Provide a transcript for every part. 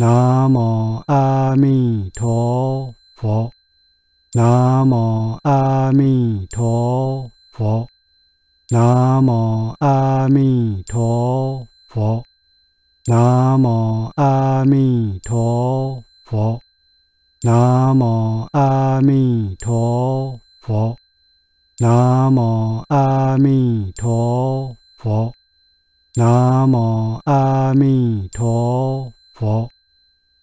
南无阿弥陀佛。南无阿弥陀佛，南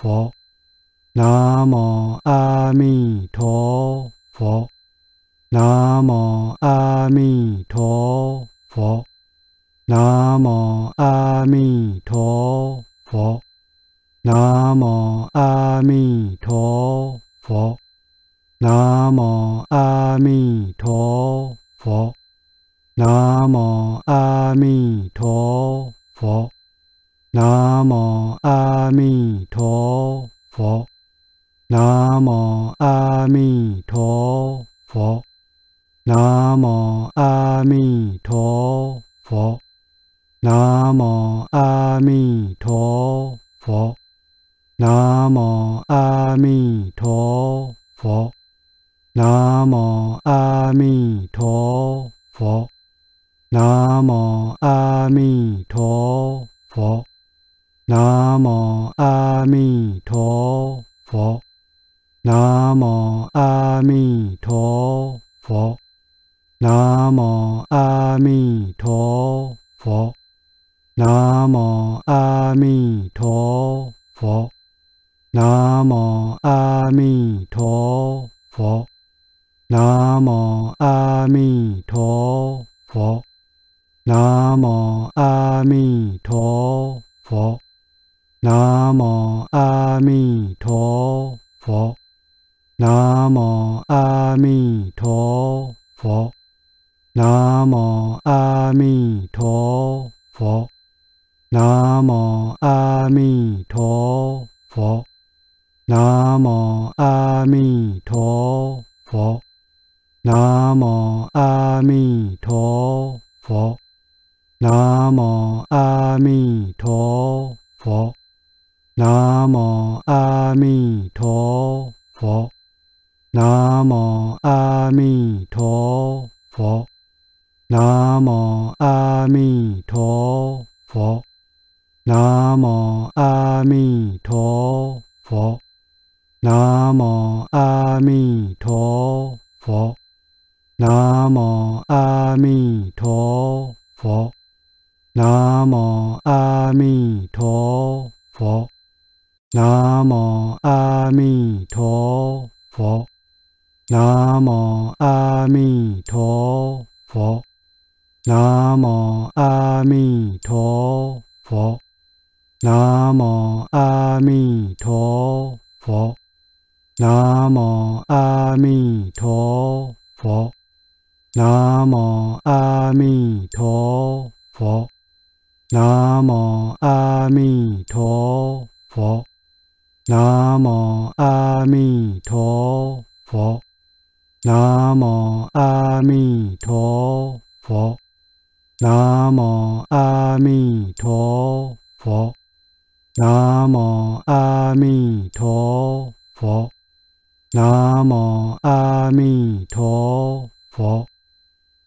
佛，南无阿弥陀佛，南无阿弥陀陀佛，南无阿弥陀佛，南无阿弥 ท้อ 阿弥陀佛。南无阿弥陀佛。南无阿弥陀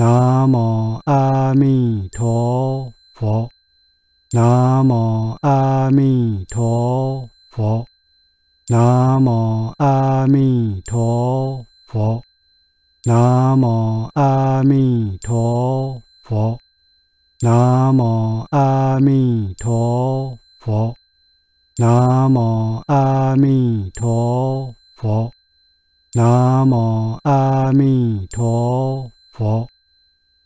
아.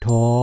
โท้อ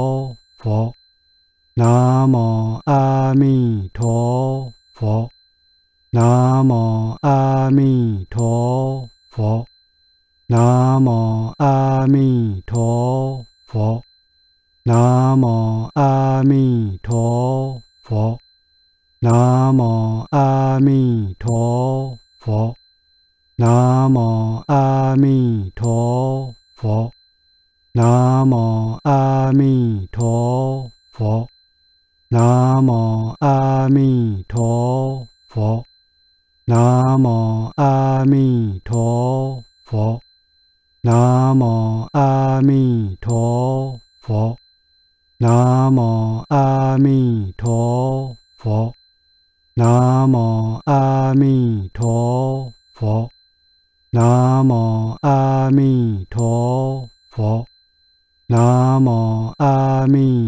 阿弥陀佛。南无阿弥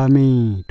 阿弥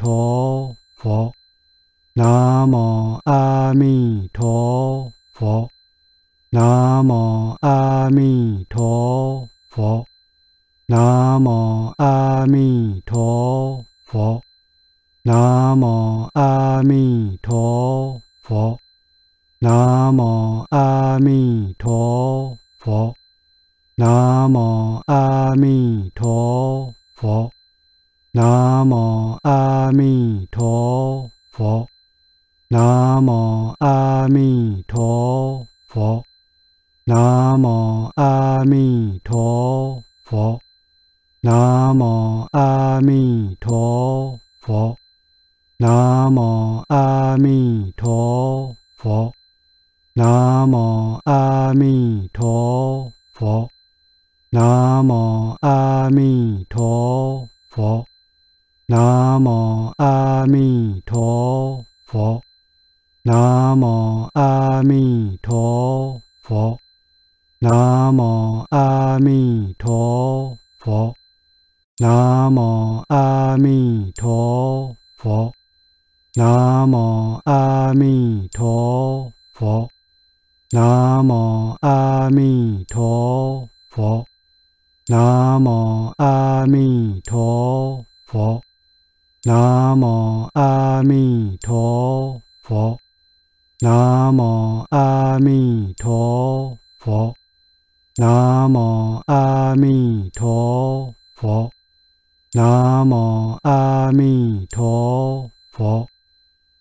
南无阿弥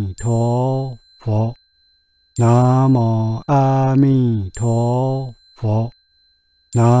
佛，南无阿弥陀佛，南